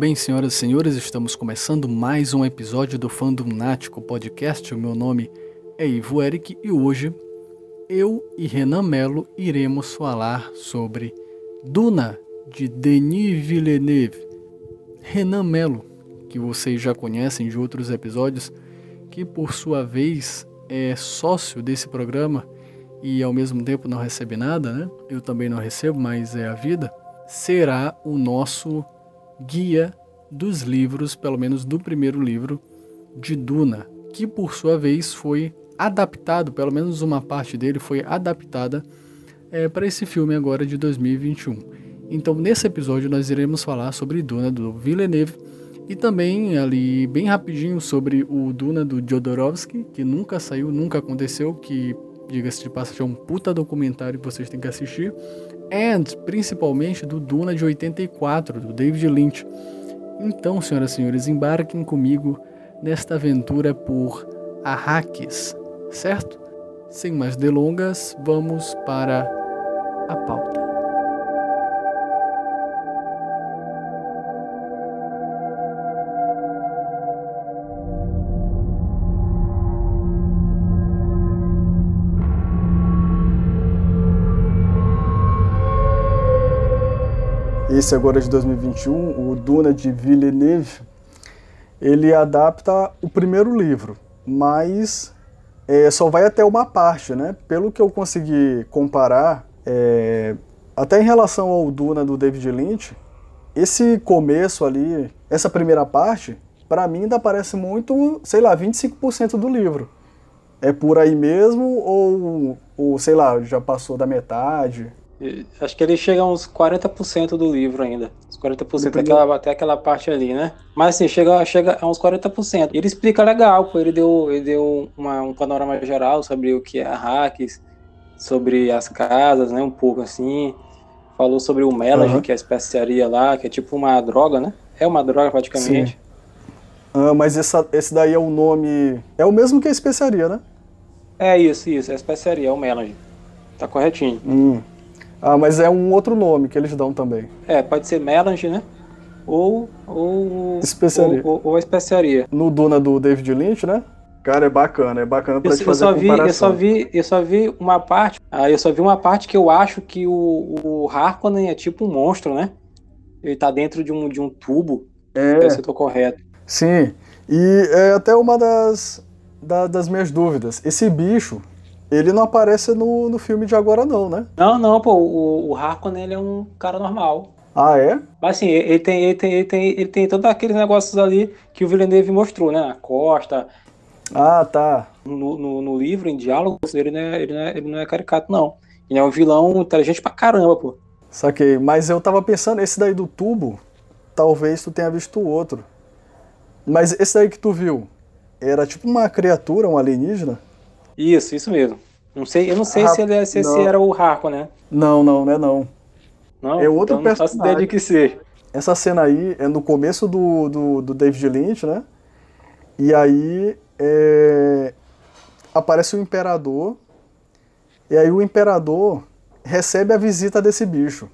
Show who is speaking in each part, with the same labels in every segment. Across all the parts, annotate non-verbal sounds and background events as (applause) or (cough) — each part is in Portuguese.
Speaker 1: Bem, senhoras e senhores, estamos começando mais um episódio do Fandom Nático Podcast. O meu nome é Ivo Eric e hoje eu e Renan Melo iremos falar sobre Duna de Denis Villeneuve. Renan Melo, que vocês já conhecem de outros episódios, que por sua vez é sócio desse programa e ao mesmo tempo não recebe nada, né? Eu também não recebo, mas é a vida. Será o nosso guia dos livros, pelo menos do primeiro livro de Duna, que por sua vez foi adaptado, pelo menos uma parte dele foi adaptada é, para esse filme agora de 2021. Então, nesse episódio, nós iremos falar sobre Duna do Villeneuve e também ali bem rapidinho sobre o Duna do Jodorowsky, que nunca saiu, nunca aconteceu, que diga-se de passagem é um puta documentário que vocês têm que assistir, and principalmente do Duna de 84, do David Lynch. Então, senhoras e senhores, embarquem comigo nesta aventura por Arrakis, certo? Sem mais delongas, vamos para a pauta.
Speaker 2: Esse agora de 2021, o Duna de Villeneuve, ele adapta o primeiro livro, mas é, só vai até uma parte, né? Pelo que eu consegui comparar, é, até em relação ao Duna do David Lynch, esse começo ali, essa primeira parte, para mim ainda parece muito, sei lá, 25% do livro. É por aí mesmo ou, ou, sei lá, já passou da metade?
Speaker 3: Acho que ele chega a uns 40% do livro ainda. Uns 40% daquela, até aquela parte ali, né? Mas assim, chega, chega a uns 40%. Ele explica legal, pô. Ele deu, ele deu uma, um panorama geral sobre o que é hacks, sobre as casas, né? Um pouco assim. Falou sobre o melange, uhum. que é a especiaria lá, que é tipo uma droga, né? É uma droga praticamente.
Speaker 2: Ah, mas essa, esse daí é o nome. É o mesmo que a especiaria, né?
Speaker 3: É isso, isso. É a especiaria, é o melange. Tá corretinho.
Speaker 2: Hum. Ah, mas é um outro nome que eles dão também.
Speaker 3: É, pode ser melange, né? Ou, ou,
Speaker 2: especiaria.
Speaker 3: Ou, ou, ou, especiaria.
Speaker 2: No Duna do David Lynch, né? Cara, é bacana, é bacana pra eu, te fazer
Speaker 3: eu só
Speaker 2: vi,
Speaker 3: Eu só, vi, eu só vi uma parte, ah, eu só vi uma parte que eu acho que o, o Harkonnen é tipo um monstro, né? Ele tá dentro de um, de um tubo. É. Se eu tô correto.
Speaker 2: Sim, e é até uma das, da, das minhas dúvidas. Esse bicho, ele não aparece no, no filme de agora, não, né?
Speaker 3: Não, não, pô. O, o Harkonnen ele é um cara normal.
Speaker 2: Ah, é?
Speaker 3: Mas assim, ele tem, ele tem, ele tem, ele tem todos aqueles negócios ali que o Villeneuve mostrou, né? A costa.
Speaker 2: Ah, tá.
Speaker 3: No, no, no livro, em diálogos, ele não, é, ele, não é, ele não é caricato, não. Ele é um vilão inteligente pra caramba, pô.
Speaker 2: Saquei. Mas eu tava pensando, esse daí do tubo, talvez tu tenha visto o outro. Mas esse daí que tu viu, era tipo uma criatura, um alienígena?
Speaker 3: Isso, isso mesmo. Não sei, eu não sei se, ele, é, se, se era o Harko, né?
Speaker 2: Não, não, não é não.
Speaker 3: Não?
Speaker 2: É outro
Speaker 3: então
Speaker 2: personagem.
Speaker 3: Não ideia de que ser.
Speaker 2: Essa cena aí é no começo do, do, do David Lynch, né? E aí é, aparece o Imperador. E aí o Imperador recebe a visita desse bicho,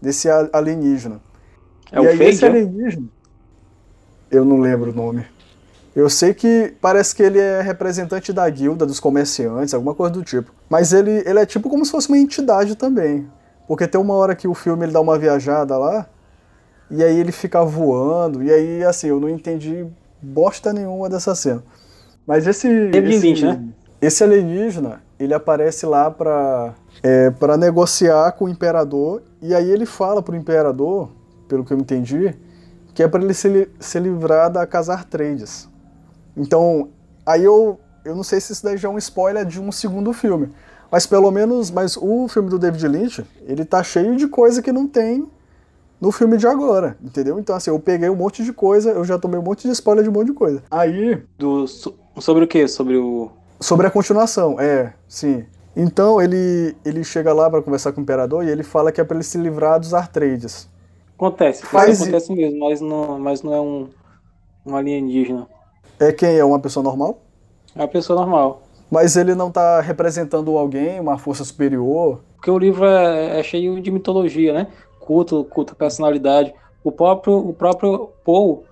Speaker 2: desse alienígena.
Speaker 3: É e o aí esse
Speaker 2: alienígena, eu não lembro o nome. Eu sei que parece que ele é representante da guilda dos comerciantes, alguma coisa do tipo. Mas ele, ele é tipo como se fosse uma entidade também. Porque tem uma hora que o filme ele dá uma viajada lá, e aí ele fica voando, e aí, assim, eu não entendi bosta nenhuma dessa cena. Mas esse.
Speaker 3: Esse, né?
Speaker 2: esse alienígena, ele aparece lá pra, é, pra negociar com o imperador, e aí ele fala pro imperador, pelo que eu entendi, que é para ele se, se livrar da Casa Artreides. Então, aí eu, eu não sei se isso daí já é um spoiler de um segundo filme. Mas pelo menos, mas o filme do David Lynch, ele tá cheio de coisa que não tem no filme de agora, entendeu? Então assim, eu peguei um monte de coisa, eu já tomei um monte de spoiler de um monte de coisa. Aí...
Speaker 3: Do, sobre o quê? Sobre o...
Speaker 2: Sobre a continuação, é, sim. Então ele, ele chega lá para conversar com o imperador e ele fala que é para ele se livrar dos Artreides.
Speaker 3: Acontece, Faz... acontece mesmo, mas não, mas não é um, um alienígena.
Speaker 2: É quem? É uma pessoa normal?
Speaker 3: É uma pessoa normal.
Speaker 2: Mas ele não está representando alguém, uma força superior?
Speaker 3: Porque o livro é, é, cheio de mitologia, né? Culto, culto, personalidade. O próprio, o próprio Paul,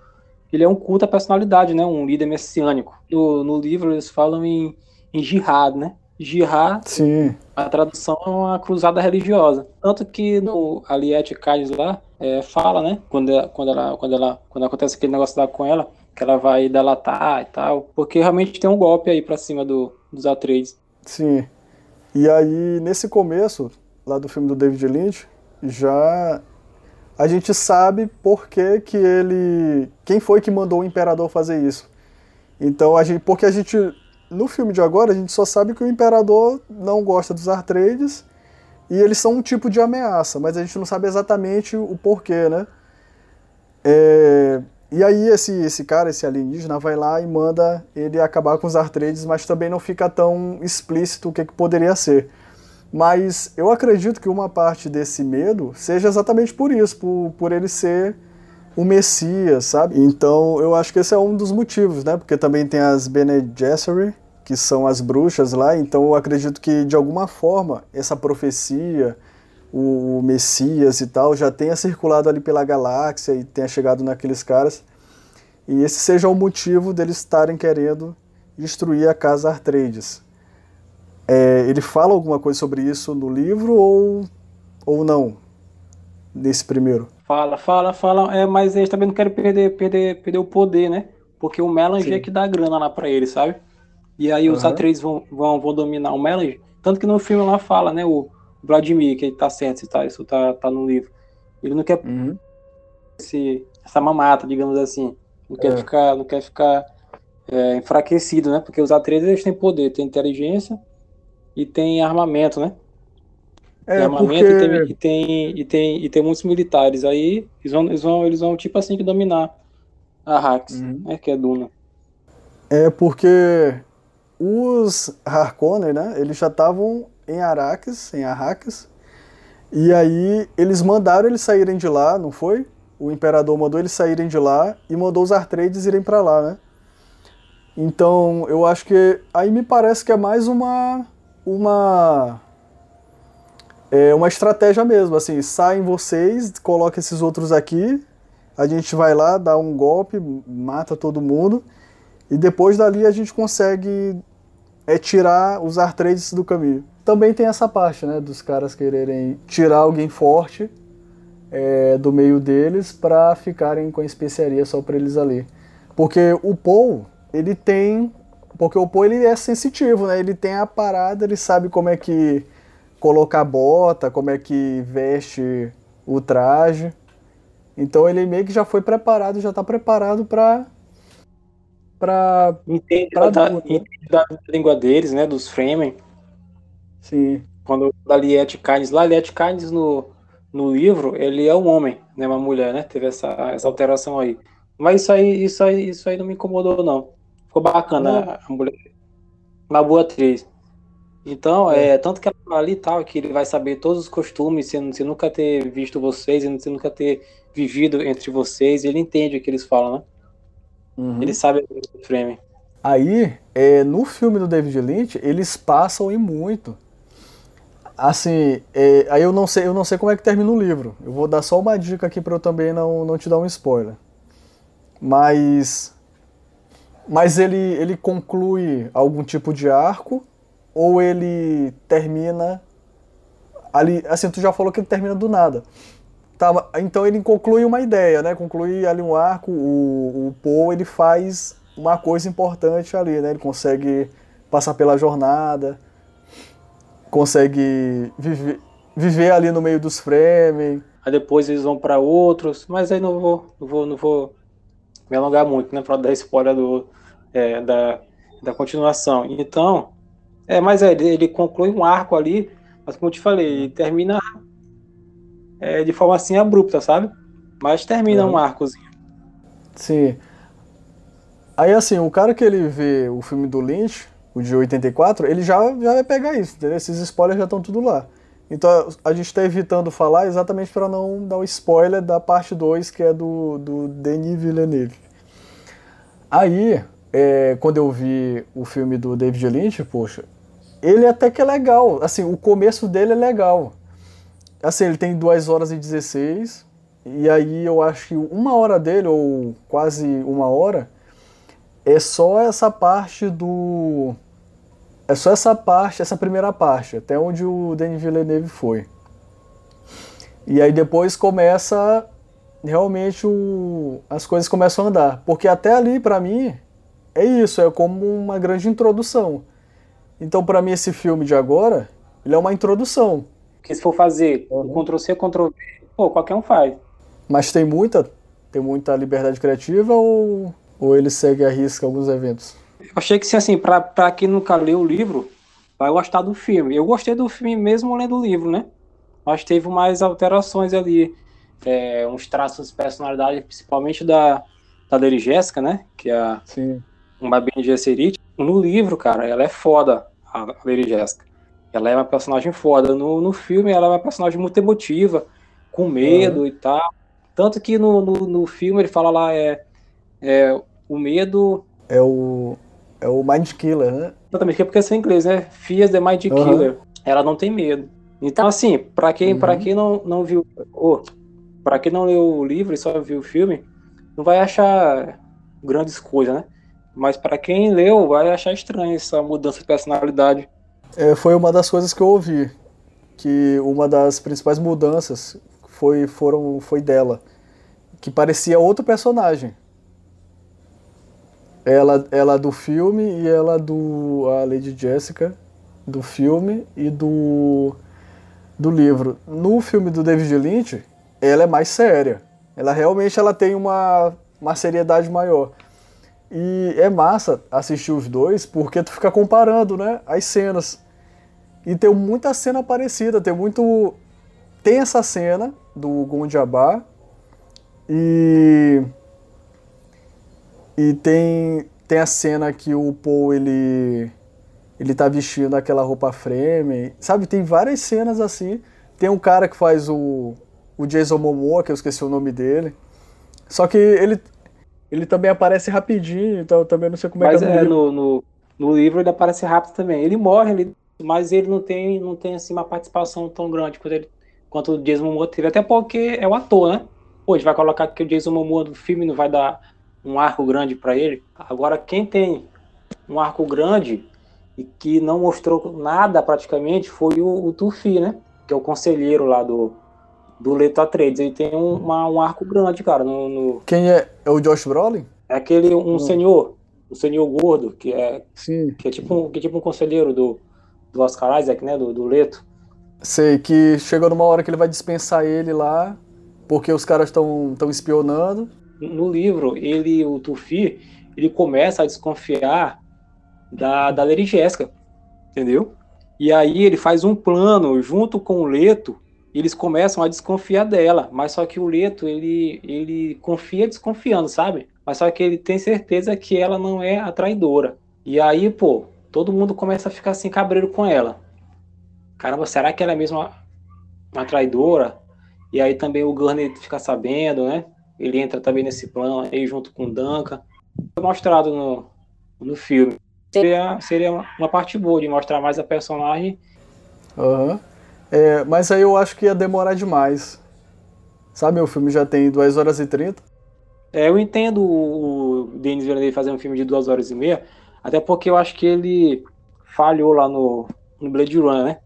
Speaker 3: ele é um culto à personalidade, né? Um líder messiânico. No, no livro eles falam em, em jihad, né? Jihad,
Speaker 2: Sim.
Speaker 3: a tradução é uma cruzada religiosa. Tanto que no Aliette Kynes lá, é, fala, né? Quando, quando, ela, quando, ela, quando acontece aquele negócio lá com ela, que ela vai delatar e tal. Porque realmente tem um golpe aí pra cima do, dos Atreides.
Speaker 2: Sim. E aí, nesse começo, lá do filme do David Lynch, já a gente sabe por que, que ele. Quem foi que mandou o imperador fazer isso. Então, a gente, porque a gente. No filme de agora, a gente só sabe que o imperador não gosta dos Atreides e eles são um tipo de ameaça, mas a gente não sabe exatamente o porquê, né? É, e aí esse, esse cara, esse alienígena, vai lá e manda ele acabar com os Atreides, mas também não fica tão explícito o que, que poderia ser. Mas eu acredito que uma parte desse medo seja exatamente por isso, por, por ele ser o Messias, sabe? Então eu acho que esse é um dos motivos, né? Porque também tem as Bene Gesserit, que são as bruxas lá, então eu acredito que de alguma forma essa profecia, o, Messias e tal, já tenha circulado ali pela galáxia e tenha chegado naqueles caras. E esse seja o motivo deles estarem querendo destruir a casa Artreides. É, ele fala alguma coisa sobre isso no livro ou, ou não? Nesse primeiro?
Speaker 3: Fala, fala, fala. É, mas eles também não querem perder, perder, perder o poder, né? Porque o Melange é que dá grana lá pra eles, sabe? E aí os. Atreides vão, vão, vão dominar o Melange. Tanto que no filme lá fala, né? O Vladimir, que ele tá certo, tá, isso tá, tá no livro. Ele não quer esse, essa mamata, digamos assim. Não quer
Speaker 2: É.
Speaker 3: ficar, não quer ficar é, enfraquecido, né? Porque os Atreides eles têm poder, têm inteligência e tem armamento, né? tem
Speaker 2: É,
Speaker 3: armamento
Speaker 2: porque...
Speaker 3: e, tem, e, tem, e, tem, e tem muitos militares. Aí eles vão, eles vão, eles vão tipo assim, que dominar a Hax,
Speaker 2: Uhum.
Speaker 3: né? Que é Duna.
Speaker 2: É porque os Harkonnen, né, eles já estavam em Arrakis, em Arrakis, e aí eles mandaram eles saírem de lá, não foi? O imperador mandou eles saírem de lá e mandou os Artreides irem pra lá, né? Então, eu acho que aí me parece que é mais uma uma é uma estratégia mesmo, assim, saem vocês, coloca esses outros aqui, a gente vai lá, dá um golpe, mata todo mundo. E depois dali a gente consegue é, tirar os Artreides do caminho. Também tem essa parte, né, dos caras quererem tirar alguém forte é, do meio deles para ficarem com a especiaria só para eles ali. Porque o Paul, ele tem, porque o Paul ele é sensitivo, né? Ele tem a parada, ele sabe como é que colocar bota, como é que veste o traje. Então ele meio que já foi preparado, já tá preparado para para
Speaker 3: Entende,
Speaker 2: Pra
Speaker 3: da,
Speaker 2: Duna.
Speaker 3: entende da língua deles, né? Dos Fremen.
Speaker 2: Sim,
Speaker 3: Quando da Liette Kynes, lá Liette Kynes no, no livro, ele é um homem, né? Uma mulher, né? Teve essa, essa alteração aí. Mas isso aí, isso aí, isso aí não me incomodou, não. Ficou bacana a, mulher. Uma boa atriz. Então, é. tanto que ela fala ali e tal, que ele vai saber todos os costumes, sem, sem nunca ter visto vocês, sem nunca ter vivido entre vocês, ele entende o que eles falam, né?
Speaker 2: Uhum.
Speaker 3: Ele sabe o frame.
Speaker 2: Aí, é, no filme do David Lynch, eles passam e muito. Assim, é, aí eu não sei, eu não sei como é que termina o livro. Eu vou dar só uma dica aqui para eu também não, não te dar um spoiler. Mas mas ele ele conclui algum tipo de arco ou ele termina ali, assim, tu já falou que ele termina do nada. Tá, então ele conclui uma ideia, né? Conclui ali um arco, o, o Poe ele faz uma coisa importante ali, né? Ele consegue passar pela jornada, consegue viver, viver ali no meio dos Fremen.
Speaker 3: Aí depois eles vão para outros, mas aí não vou, não vou, não vou me alongar muito, né, para dar spoiler do, é, da, da continuação. Então, é, mas é, ele, ele conclui um arco ali, mas como eu te falei, ele termina é, de forma assim abrupta, sabe? Mas termina
Speaker 2: Uhum.
Speaker 3: um arcozinho.
Speaker 2: Sim. Aí assim, o cara que ele vê o filme do Lynch, o de 84, ele já, já vai pegar isso, entendeu? Esses spoilers já estão tudo lá. Então a gente está evitando falar exatamente para não dar o spoiler da parte 2, que é do, do Denis Villeneuve. Aí, é, quando eu vi o filme do David Lynch, poxa, ele até que é legal. Assim, o começo dele é legal. Assim, ele tem 2 horas e 16, e aí eu acho que uma hora dele, ou quase uma hora, é só essa parte do. É só essa parte, essa primeira parte, até onde o Denis Villeneuve foi. E aí depois começa realmente o, as coisas começam a andar. Porque até ali, para mim, é isso, é como uma grande introdução. Então, para mim, esse filme de agora, ele é uma introdução.
Speaker 3: Porque se for fazer uhum. Ctrl-C, Ctrl-V, pô, qualquer um faz.
Speaker 2: Mas tem muita, tem muita liberdade criativa ou, ou ele segue a risca alguns eventos?
Speaker 3: Eu achei que, assim, pra, pra quem nunca leu o livro, vai gostar do filme. Eu gostei do filme mesmo lendo o livro, né? Mas teve mais alterações ali é, uns traços de personalidade, principalmente da, da Lady Jéssica, né? Que é a, Sim. uma Bene Gesserit. No livro, cara, ela é foda, a Lady Jéssica. Ela é uma personagem foda. No, no filme, ela é uma personagem muito emotiva, com medo uhum. e tal. Tanto que no, no, no, filme ele fala lá, é, é o medo...
Speaker 2: É o, é o Mind Killer, né?
Speaker 3: Exatamente, que é porque é em inglês, né? Fears the Mind uhum. Killer. Ela não tem medo. Então, assim, para quem, uhum. Pra quem não, não viu... Oh, para quem não leu o livro e só viu o filme, não vai achar grandes coisas, né? Mas para quem leu, vai achar estranho essa mudança de personalidade.
Speaker 2: É, foi uma das coisas que eu ouvi, que uma das principais mudanças foi, foram, foi dela, que parecia outro personagem. Ela, ela do filme e ela do a Lady Jessica do filme e do do livro. No filme do David Lynch, ela é mais séria. Ela realmente ela tem uma, uma seriedade maior. E é massa assistir os dois porque tu fica comparando, né, as cenas. E tem muita cena parecida, tem muito tem essa cena do Gondiabá e e tem tem a cena que o Paul ele ele tá vestindo aquela roupa frame, sabe? Tem várias cenas assim. Tem um cara que faz o o Jason Momoa, que eu esqueci o nome dele. Só que ele, ele também aparece rapidinho, então eu também não sei como
Speaker 3: mas
Speaker 2: é
Speaker 3: que é, no, no, no, livro ele aparece rápido também. Ele morre, ele, mas ele não tem, não tem assim, uma participação tão grande quanto, ele, quanto o Jason Momoa teve, até porque é o ator, né? Pô, a gente vai colocar que o Jason Momoa do filme não vai dar um arco grande para ele. Agora, quem tem um arco grande e que não mostrou nada praticamente foi o, o Tufi, né? Que é o conselheiro lá do, do Leto Atreides. Ele tem um, uma, um arco grande, cara. No, no...
Speaker 2: Quem é? É o Josh Brolin?
Speaker 3: É aquele, um hum. senhor, um senhor gordo, que é, Sim. Que é, tipo, um, que é tipo um conselheiro do, do Oscar Isaac, né? Do, do Leto.
Speaker 2: Sei, que chegou numa hora que ele vai dispensar ele lá, porque os caras estão espionando.
Speaker 3: No livro, ele, o Tufi, ele começa a desconfiar da, da Lady Jéssica, entendeu? E aí ele faz um plano junto com o Leto eles começam a desconfiar dela, mas só que o Leto, ele, ele confia desconfiando, sabe? Mas só que ele tem certeza que ela não é a traidora. E aí, pô, todo mundo começa a ficar assim cabreiro com ela. Caramba, será que ela é mesmo uma, uma traidora? E aí também o Gurney fica sabendo, né? Ele entra também nesse plano aí junto com o Duncan. Foi mostrado no, no filme. Seria, seria uma parte boa de mostrar mais a personagem.
Speaker 2: Uhum. É, mas aí eu acho que ia demorar demais. Sabe, o filme já tem 2 horas e 30.
Speaker 3: É, eu entendo o Denis Villeneuve fazer um filme de 2 horas e meia, até porque eu acho que ele falhou lá no, no Blade Runner, né?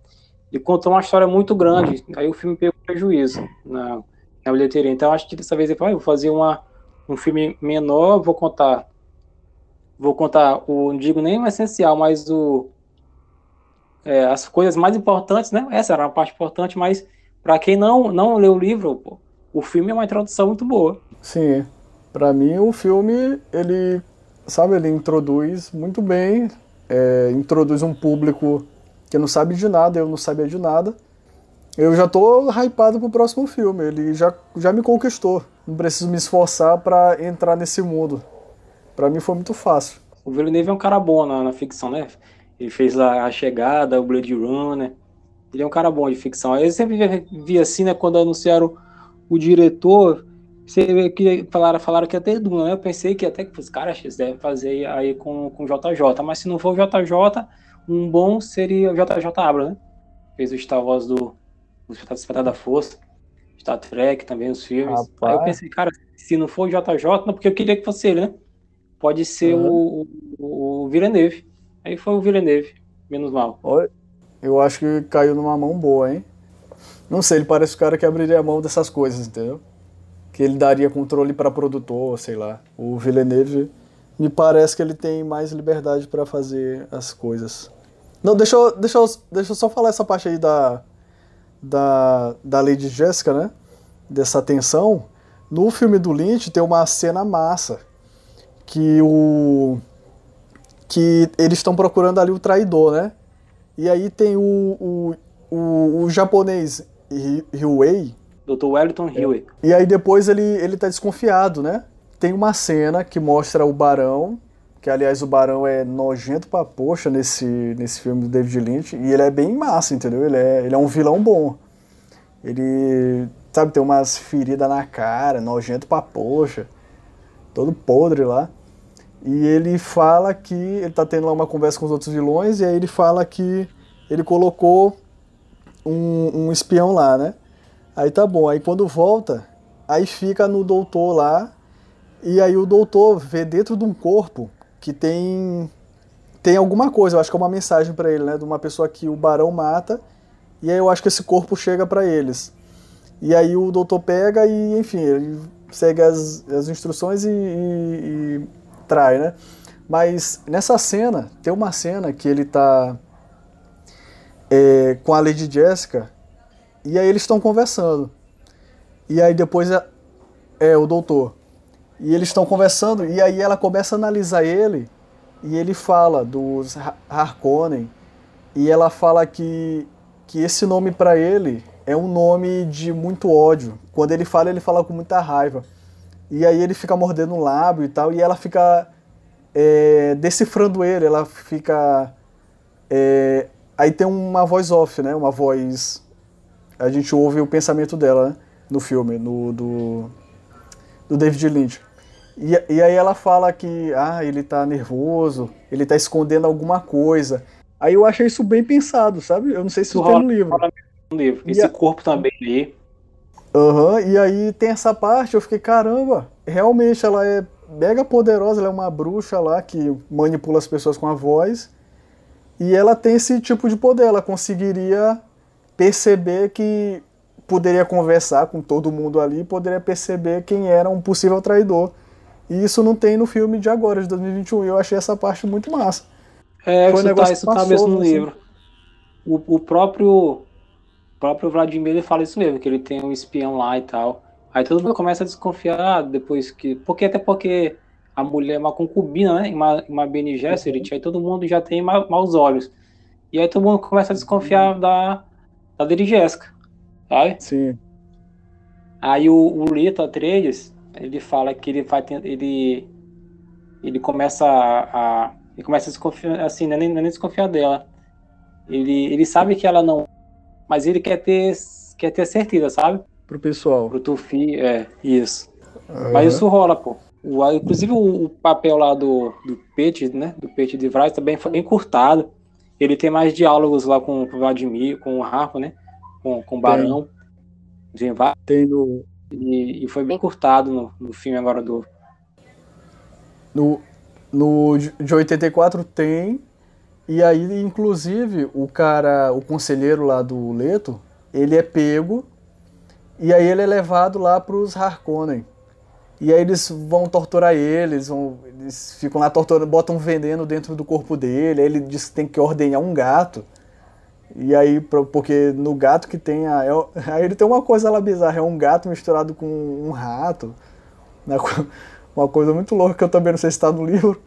Speaker 3: Ele contou uma história muito grande, aí o filme pegou prejuízo na, na bilheteria. Então acho que dessa vez ele falou, ah, vou fazer uma, um filme menor, vou contar vou contar o, não digo nem o essencial, mas o, é, as coisas mais importantes, né? Essa era uma parte importante, mas para quem não, não leu o livro, pô, o filme é uma introdução muito boa.
Speaker 2: Sim, para mim o filme, ele, sabe, ele introduz muito bem, é, introduz um público que não sabe de nada, eu não sabia de nada. Eu já tô hypado pro próximo filme, ele já, já me conquistou. Não preciso me esforçar para entrar nesse mundo. Para mim foi muito fácil.
Speaker 3: O Villeneuve é um cara bom na, na ficção, né? Ele fez lá A Chegada, o Blade Runner. Ele é um cara bom de ficção. Eu sempre vi assim, né, quando anunciaram o diretor, você que falaram, falaram que ter Duna, né? Eu pensei que até que os caras devem fazer aí com, com JJ, mas se não for o JJ, um bom seria o JJ Abra, né? Fez o Star Wars do, do Despertar da Força. Star Trek também, os filmes. Rapaz. Aí eu pensei, cara, se não for o JJ, não, porque eu queria que fosse ele, né? Pode ser uhum. o, o Villeneuve. Aí foi o Villeneuve, menos mal.
Speaker 2: Eu acho que caiu numa mão boa, hein? Não sei, ele parece o cara que abriria a mão dessas coisas, entendeu? Que ele daria controle para produtor, sei lá. O Villeneuve me parece que ele tem mais liberdade para fazer as coisas. Não, deixa eu, deixa, eu, deixa eu só falar essa parte aí da, da, da Lady Jessica, né? Dessa tensão. No filme do Lynch tem uma cena massa que o que eles estão procurando ali o traidor, né? E aí tem o, o, o, o japonês Ryuei.
Speaker 3: Dr. Wellington Ryuei.
Speaker 2: E aí depois ele, ele tá desconfiado, né? Tem uma cena que mostra o Barão, que aliás o Barão é nojento pra poxa nesse, nesse filme do David Lynch, e ele é bem massa, entendeu? Ele é, ele é um vilão bom. Ele, sabe, tem umas feridas na cara, nojento pra poxa, todo podre lá. E ele fala que ele tá tendo lá uma conversa com os outros vilões, e aí ele fala que ele colocou um, um espião lá, né? Aí tá bom, aí quando volta, aí fica no doutor lá, e aí o doutor vê dentro de um corpo que tem tem alguma coisa, eu acho que é uma mensagem para ele, né, de uma pessoa que o barão mata, e aí eu acho que esse corpo chega para eles. E aí o doutor pega e, enfim, ele segue as, as instruções e, e, e trai, né? Mas nessa cena, tem uma cena que ele tá é, com a Lady Jessica e aí eles estão conversando. E aí depois é, é o doutor. E eles estão conversando e aí ela começa a analisar ele e ele fala dos Harkonnen e ela fala que, que esse nome para ele é um nome de muito ódio. Quando ele fala, ele fala com muita raiva. E aí ele fica mordendo um lábio e tal, e ela fica é, decifrando ele, ela fica. É, aí tem uma voz off, né? Uma voz. A gente ouve o pensamento dela né? no filme, no, do, do David Lynch. E, e aí ela fala que ah, ele tá nervoso, ele tá escondendo alguma coisa. Aí eu achei isso bem pensado, sabe? Eu não sei se isso tem no livro.
Speaker 3: No livro. Esse a... corpo também ali.
Speaker 2: Aham, uhum, e aí tem essa parte, eu fiquei, caramba, realmente ela é mega poderosa, ela é uma bruxa lá que manipula as pessoas com a voz. E ela tem esse tipo de poder, ela conseguiria perceber que poderia conversar com todo mundo ali, poderia perceber quem era um possível traidor. E isso não tem no filme de agora, de 2021. E eu achei essa parte muito massa.
Speaker 3: É, Foi um isso, tá, isso tá mesmo no assim. livro. O, o próprio o próprio Vladimir ele fala isso mesmo, que ele tem um espião lá e tal. Aí todo mundo começa a desconfiar depois que. Porque até porque a mulher é uma concubina, né? Uma, uma Bene Gesserit, aí todo mundo já tem ma maus olhos. E aí todo mundo começa a desconfiar da, da Lady Jéssica, sabe?
Speaker 2: Sim.
Speaker 3: Aí o, o Lito Atreides, ele fala que ele vai ele ele começa a, a ele começa a desconfiar assim, não é nem, não é nem desconfiar dela. Ele, ele sabe que ela não, mas ele quer ter quer ter certeza, sabe?
Speaker 2: Pro pessoal.
Speaker 3: Pro Tufi, é, isso. Uhum. Mas isso rola, pô. O, inclusive o, o, papel lá do, do Pete, né? Do Pete de Vraz também foi encurtado. Ele tem mais diálogos lá com o Vladimir, com o Harpo, né? Com, com o Barão.
Speaker 2: Tem, tem no.
Speaker 3: E, e, foi bem curtado no, no filme agora do.
Speaker 2: No, no de 84 tem. E aí, inclusive, o cara, o conselheiro lá do Leto, ele é pego e aí ele é levado lá para os Harkonnen. E aí eles vão torturar ele, eles, vão, eles ficam lá torturando, botam veneno dentro do corpo dele, aí ele diz que tem que ordenhar um gato. E aí, porque no gato que tem a. É, (laughs) aí ele tem uma coisa lá bizarra, é um gato misturado com um rato. Né, (laughs) uma coisa muito louca que eu também não sei se está no livro.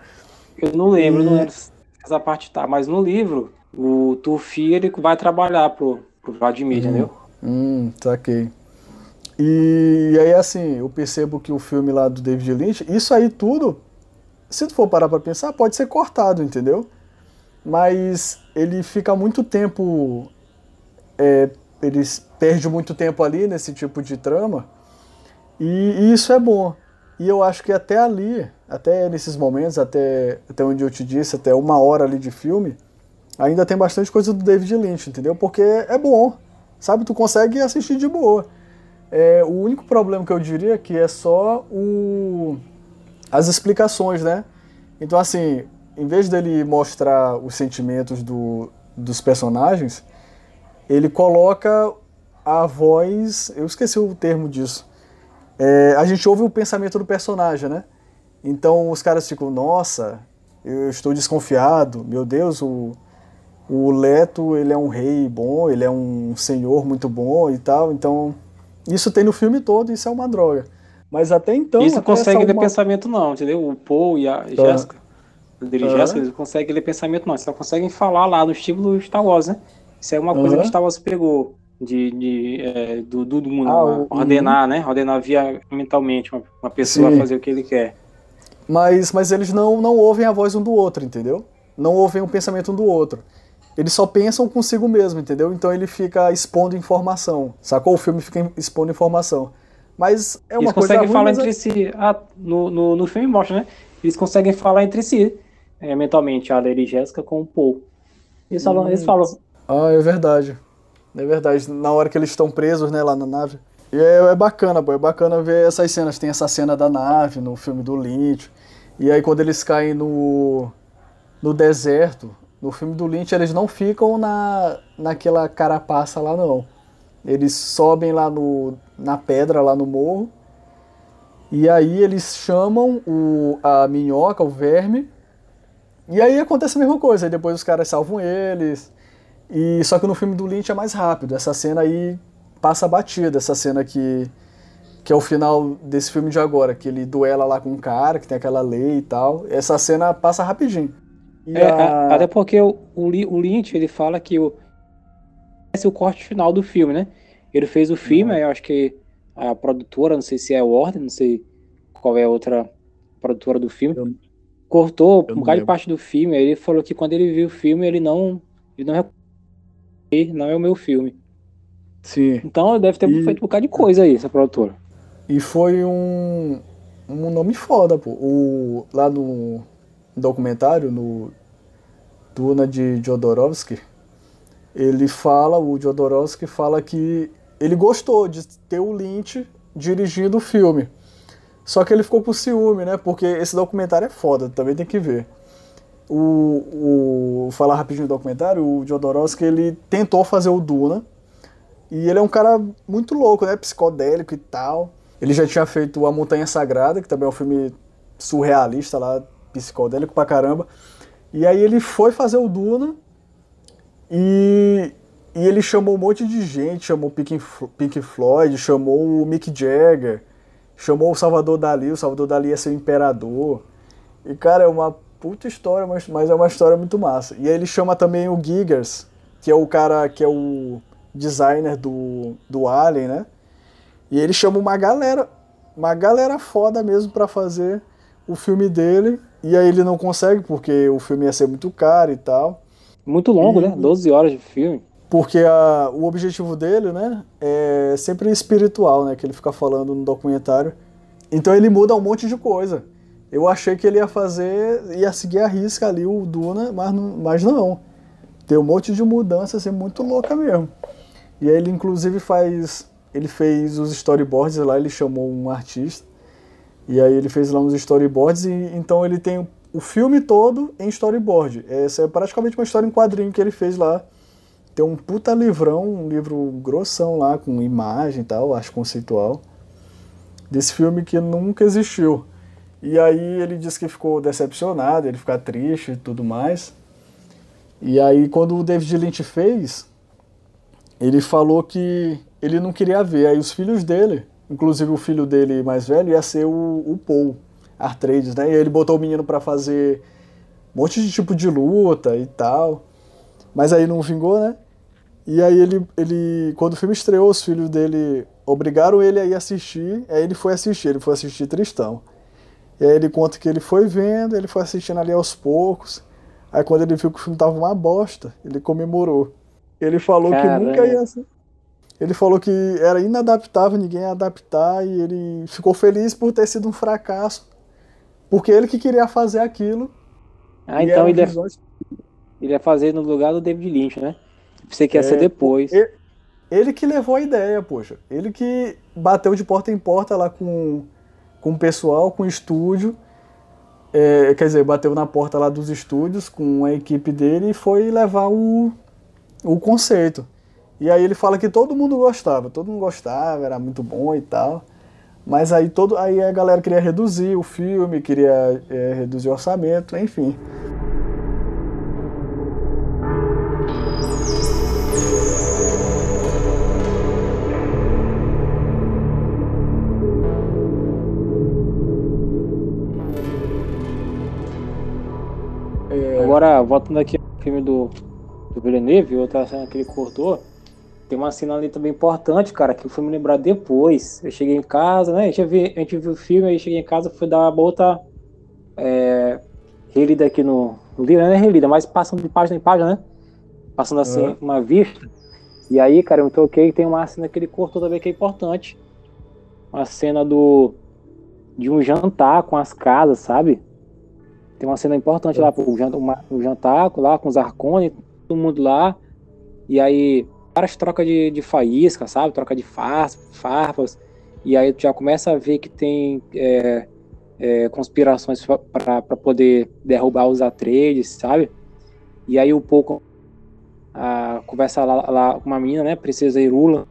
Speaker 3: Eu não lembro, e... não lembro se essa parte tá, mas no livro, o Tufi ele vai trabalhar pro, pro Vladimir, hum, entendeu?
Speaker 2: Hum, saquei. E, aí, assim, eu percebo que o filme lá do David Lynch, isso aí tudo, se tu for parar pra pensar, pode ser cortado, entendeu? Mas ele fica muito tempo. É, ele perde muito tempo ali nesse tipo de trama. E, e, isso é bom. E eu acho que até ali, até nesses momentos, até, até onde eu te disse, até uma hora ali de filme, ainda tem bastante coisa do David Lynch, entendeu? Porque é bom. Sabe, tu consegue assistir de boa. É, o único problema que eu diria é que é só o, as explicações, né? Então, assim, em vez dele mostrar os sentimentos do, dos personagens, ele coloca a voz. Eu esqueci o termo disso. É, a gente ouve o pensamento do personagem, né? Então os caras ficam, nossa, eu estou desconfiado, meu Deus, o, o Leto ele é um rei bom, ele é um senhor muito bom e tal. Então isso tem no filme todo, isso é uma droga. Mas até então.
Speaker 3: Isso consegue ler uma... pensamento, não, entendeu? O Paul e a tá. Jéssica. Dele uhum. Eles conseguem ler pensamento, não. Eles só conseguem falar lá no estilo Star Wars, né? Isso é uma coisa uhum. que Star Wars pegou de, de é, do, do, do mundo, ah, ordenar, uhum. né? Ordenar via mentalmente uma, uma pessoa Sim. fazer o que ele quer.
Speaker 2: Mas, mas eles não, não ouvem a voz um do outro, entendeu? Não ouvem o pensamento um do outro. Eles só pensam consigo mesmo, entendeu? Então ele fica expondo informação. Sacou? O filme fica expondo informação. Mas é uma
Speaker 3: eles
Speaker 2: coisa.
Speaker 3: conseguem falar entre é... si. Ah, no, no, no filme mostra, né? Eles conseguem falar entre si, é, mentalmente, a Lady Jéssica com o Paul. Eles falam, hum. eles falam.
Speaker 2: Ah, é verdade. É verdade. Na hora que eles estão presos, né, lá na nave. E é, é bacana, pô. É bacana ver essas cenas. Tem essa cena da nave no filme do Lynch. E aí quando eles caem no, no deserto, no filme do Lynch, eles não ficam na, naquela carapaça lá, não. Eles sobem lá no, na pedra, lá no morro. E aí eles chamam o, a minhoca, o verme. E aí acontece a mesma coisa. Aí depois os caras salvam eles. E só que no filme do Lynch é mais rápido. Essa cena aí passa batida, essa cena que que é o final desse filme de agora, que ele duela lá com um cara, que tem aquela lei e tal. Essa cena passa rapidinho.
Speaker 3: É, a... Até porque o, o, o Lynch, ele fala que o esse é o corte final do filme, né? Ele fez o filme, aí eu acho que a produtora, não sei se é Warner, não sei qual é a outra produtora do filme, eu, cortou um bocado de parte do filme, aí ele falou que quando ele viu o filme, ele não, ele não não é o meu filme.
Speaker 2: Sim.
Speaker 3: Então deve ter e... feito um bocado de coisa aí, essa produtora.
Speaker 2: E foi um, um nome foda, pô. O, lá no documentário, no Duna de Jodorowsky, ele fala, o Jodorowsky fala que ele gostou de ter o Lynch dirigindo o filme. Só que ele ficou com ciúme, né? Porque esse documentário é foda, também tem que ver o, o falar rapidinho do documentário, o Jodorowsky ele tentou fazer o Duna e ele é um cara muito louco, né, psicodélico e tal. Ele já tinha feito A Montanha Sagrada, que também é um filme surrealista lá, psicodélico pra caramba. E aí ele foi fazer o Duna e, e ele chamou um monte de gente, chamou Pink, Pink Floyd, chamou o Mick Jagger, chamou o Salvador Dali, o Salvador Dali ia ser o imperador. E cara, é uma puta história, mas, mas é uma história muito massa. E aí ele chama também o Giggers, que é o cara que é o designer do, do Alien, né? E ele chama uma galera, uma galera foda mesmo para fazer o filme dele. E aí ele não consegue porque o filme ia ser muito caro e tal.
Speaker 3: Muito longo, e, né? 12 horas de filme.
Speaker 2: Porque a, o objetivo dele, né, é sempre espiritual, né, que ele fica falando no documentário. Então ele muda um monte de coisa. Eu achei que ele ia fazer, ia seguir a risca ali o Duna, mas não, mas não. Tem um monte de mudança assim, muito louca mesmo. E aí ele inclusive faz, ele fez os storyboards lá, ele chamou um artista. E aí ele fez lá uns storyboards e então ele tem o filme todo em storyboard. Essa é praticamente uma história em quadrinho que ele fez lá. Tem um puta livrão, um livro grossão lá com imagem e tal, acho conceitual. Desse filme que nunca existiu. E aí ele disse que ficou decepcionado, ele fica triste e tudo mais. E aí quando o David Lynch fez, ele falou que ele não queria ver. Aí os filhos dele, inclusive o filho dele mais velho, ia ser o, o Paul Artrades, né? E ele botou o menino para fazer um monte de tipo de luta e tal. Mas aí não vingou, né? E aí ele, ele quando o filme estreou, os filhos dele obrigaram ele a ir assistir, aí ele foi assistir, ele foi assistir Tristão. E aí ele conta que ele foi vendo, ele foi assistindo ali aos poucos. Aí quando ele viu que o filme tava uma bosta, ele comemorou. Ele falou Caramba. que nunca ia ser. Ele falou que era inadaptável, ninguém ia adaptar, e ele ficou feliz por ter sido um fracasso. Porque ele que queria fazer aquilo.
Speaker 3: Ah, então ele ia, ele ia fazer no lugar do David Lynch, né? Pensei que ia é, ser depois.
Speaker 2: ele que levou a ideia, poxa. Ele que bateu de porta em porta lá com, com o pessoal, com o estúdio. É, quer dizer, bateu na porta lá dos estúdios com a equipe dele e foi levar o, o conceito. E aí ele fala que todo mundo gostava, todo mundo gostava, era muito bom e tal. Mas aí, todo, aí a galera queria reduzir o filme, queria é, reduzir o orçamento, enfim.
Speaker 3: Agora, voltando aqui ao filme do, do Villeneuve, outra cena que ele cortou, tem uma cena ali também importante, cara, que eu fui me lembrar depois. Eu cheguei em casa, né? A gente, viu, a gente viu o filme, aí cheguei em casa, fui dar uma outra é, relida aqui no, no livro, não é relida, mas passando de página em página, né? Passando assim, uhum. uma vista. E aí, cara, eu me toquei tem uma cena que ele cortou também que é importante. Uma cena do de um jantar com as casas, sabe? Tem uma cena importante lá, o jantar, o jantar lá com os Arcones, todo mundo lá. E aí várias trocas de, de faísca, sabe? Troca de farpas. E aí tu já começa a ver que tem é, é, conspirações para poder derrubar os Atreides, sabe? E aí o pouco a, conversa lá, lá com uma menina, né? Princesa Irula.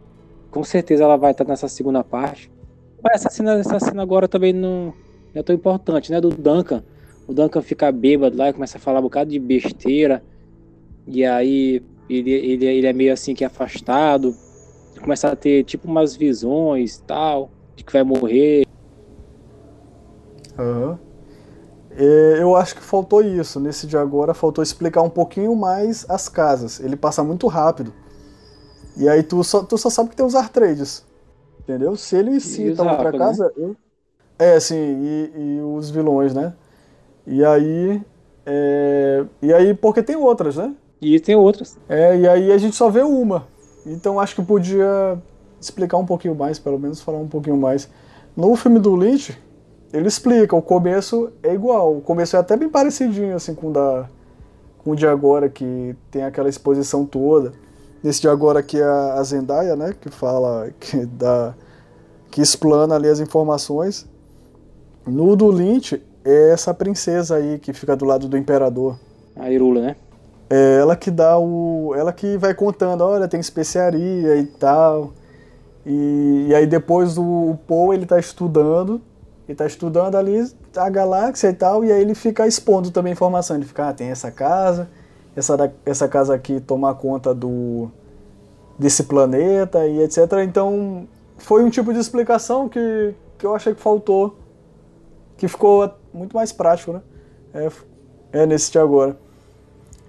Speaker 3: Com certeza ela vai estar nessa segunda parte. Essa cena, essa cena agora também não, não é tão importante, né? Do Duncan. O Duncan fica bêbado lá e começa a falar um bocado de besteira. E aí ele, ele, ele é meio assim que afastado, começa a ter tipo umas visões tal, de que vai morrer.
Speaker 2: Uhum. Eu acho que faltou isso. Nesse de agora faltou explicar um pouquinho mais as casas. Ele passa muito rápido. E aí tu só, tu só sabe que tem os artrades. Entendeu? Se ele cita outra né? casa. Né? Eu... É, sim, e, e, os vilões, né? E aí. É... E aí, porque tem outras, né?
Speaker 3: E tem outras.
Speaker 2: É, e aí a gente só vê uma. Então acho que podia explicar um pouquinho mais, pelo menos falar um pouquinho mais. No filme do Lynch, ele explica, o começo é igual. O começo é até bem parecidinho assim com o, da, com o de agora, que tem aquela exposição toda. Nesse de agora aqui é a Zendaya, né, que fala, que dá, que explana ali as informações. No do Lynch é essa princesa aí que fica do lado do imperador.
Speaker 3: A Irula, né?
Speaker 2: É ela que dá o. Ela que vai contando, olha, tem especiaria e tal. E, e aí depois o, o Paul ele tá estudando. Ele tá estudando ali a galáxia e tal, e aí ele fica expondo também informação. Ele fica, ah, tem essa casa, essa, essa casa aqui tomar conta do desse planeta e etc. Então foi um tipo de explicação que, que eu achei que faltou, que ficou muito mais prático, né? É, é nesse de agora.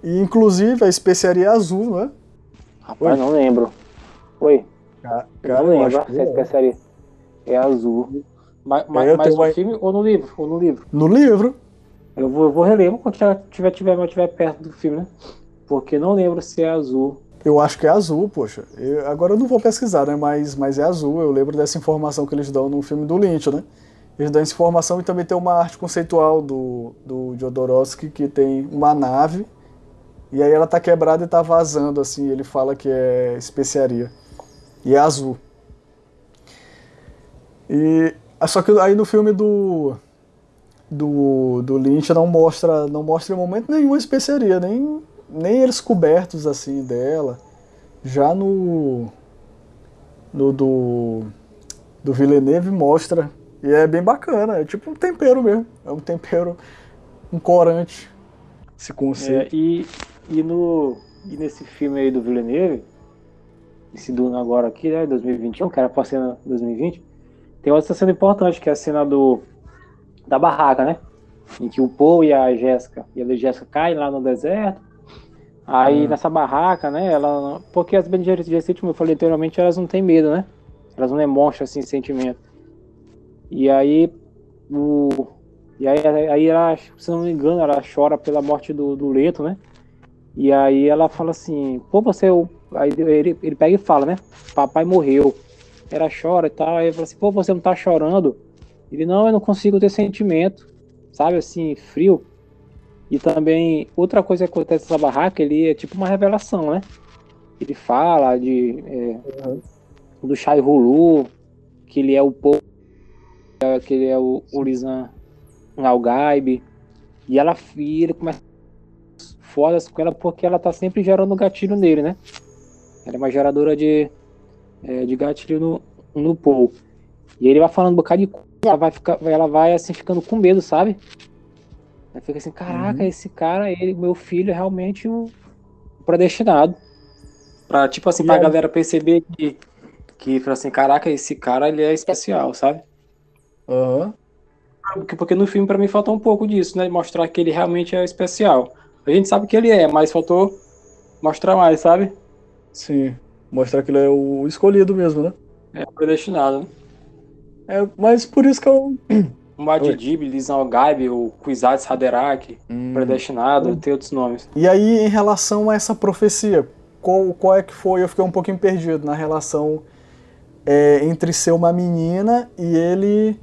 Speaker 2: E inclusive a especiaria azul, não é?
Speaker 3: Rapaz, Oi? não lembro. Oi. Cara, não lembro se a é. especiaria é azul. Mas, mas, mas no uma... filme ou no livro? Ou no livro?
Speaker 2: No livro.
Speaker 3: Eu vou, eu vou reler quando tiver, tiver, tiver perto do filme, né? Porque não lembro se é azul.
Speaker 2: Eu acho que é azul, poxa. Eu, agora eu não vou pesquisar, né? Mas, mas é azul. Eu lembro dessa informação que eles dão no filme do Lynch, né? Eles dão essa informação e também tem uma arte conceitual do, do Jodorowsky que tem uma nave e aí ela tá quebrada e tá vazando, assim. Ele fala que é especiaria. E é azul. E só que aí no filme do do, do Lynch não mostra não mostra em momento nenhum a especiaria, nem nem eles cobertos assim dela. Já no no do do Villeneuve mostra e é bem bacana, é tipo um tempero mesmo, é um tempero um corante esse conceito.
Speaker 3: É, e e, no, e nesse filme aí do Villeneuve, esse Duna agora aqui, né, 2021, que era pra cena 2020, tem outra cena importante, que é a cena do da barraca, né? Em que o Paul e a Jéssica, e a Jéssica caem lá no deserto. Aí hum. nessa barraca, né, ela... Porque as Bene Gesserit, como eu falei anteriormente, elas não têm medo, né? Elas não demonstram, assim, sentimento. E aí, o... E aí, aí ela, se não me engano, ela chora pela morte do, do Leto, né? E aí ela fala assim, pô, você. É aí ele, ele pega e fala, né? Papai morreu. Ela chora e tal. Aí ele fala assim, pô, você não tá chorando? Ele, não, eu não consigo ter sentimento. Sabe assim, frio. E também, outra coisa que acontece nessa barraca, ele é tipo uma revelação, né? Ele fala de é, uhum. do Shai Hulu, que ele é o povo, que ele é o Urizan Algaib. E ela e ele começa foda com ela porque ela tá sempre gerando gatilho nele, né? Ela é uma geradora de, é, de gatilho no, no Paul. E ele vai falando um bocado de coisa, ela vai, ficar, ela vai assim ficando com medo, sabe? Ela fica assim, caraca, uhum. esse cara, ele, meu filho é realmente o predestinado. Pra, tipo assim, e pra aí? galera perceber que, que, assim, caraca, esse cara, ele é especial, sabe?
Speaker 2: Uhum.
Speaker 3: Porque, porque no filme, para mim, faltou um pouco disso, né? Mostrar que ele realmente é especial. A gente sabe que ele é, mas faltou mostrar mais, sabe?
Speaker 2: Sim. Mostrar que ele é o escolhido mesmo, né?
Speaker 3: É, predestinado, né?
Speaker 2: É, mas por isso que eu.
Speaker 3: O Madidib, Lisan Gaib, o Kwisatz Haderach, hum. predestinado, hum. tem outros nomes.
Speaker 2: E aí, em relação a essa profecia, qual, qual é que foi? Eu fiquei um pouquinho perdido na relação é, entre ser uma menina e ele